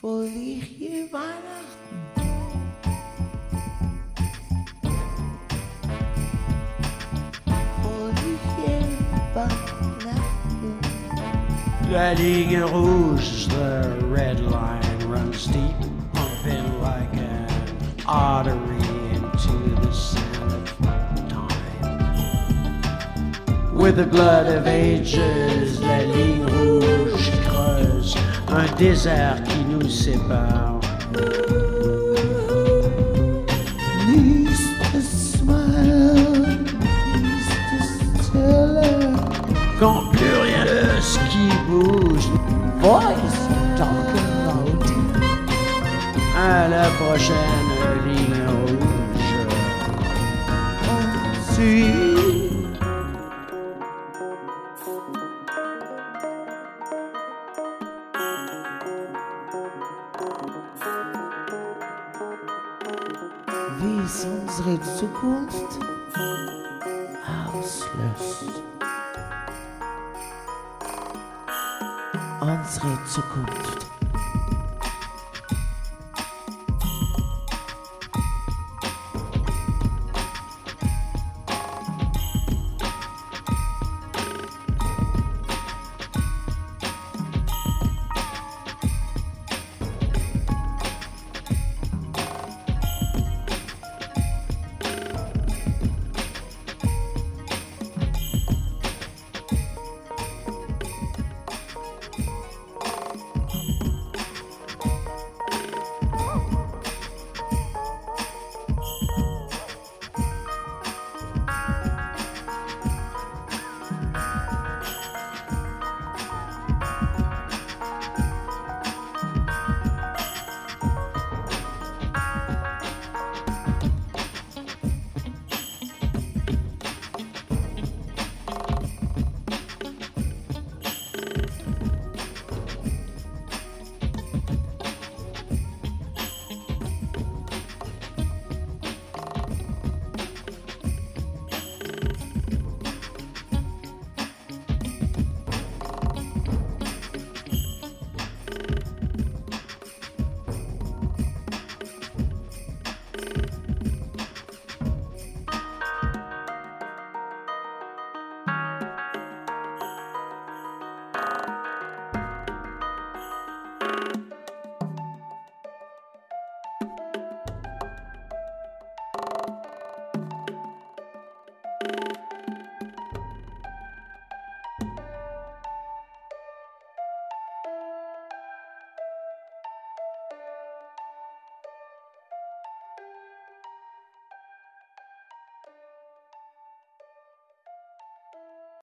Fröhliche Weihnachten. La ligne rouge, the red line runs deep, pumping like an artery into the sand of time. With the blood of ages, la ligne rouge creuse un désert qui nous sépare. Quand plus rien de ce qui bouge, Voice talking loud. à la prochaine ligne rouge. Wie ist unsere Zukunft? Auslos. Unsere Zukunft.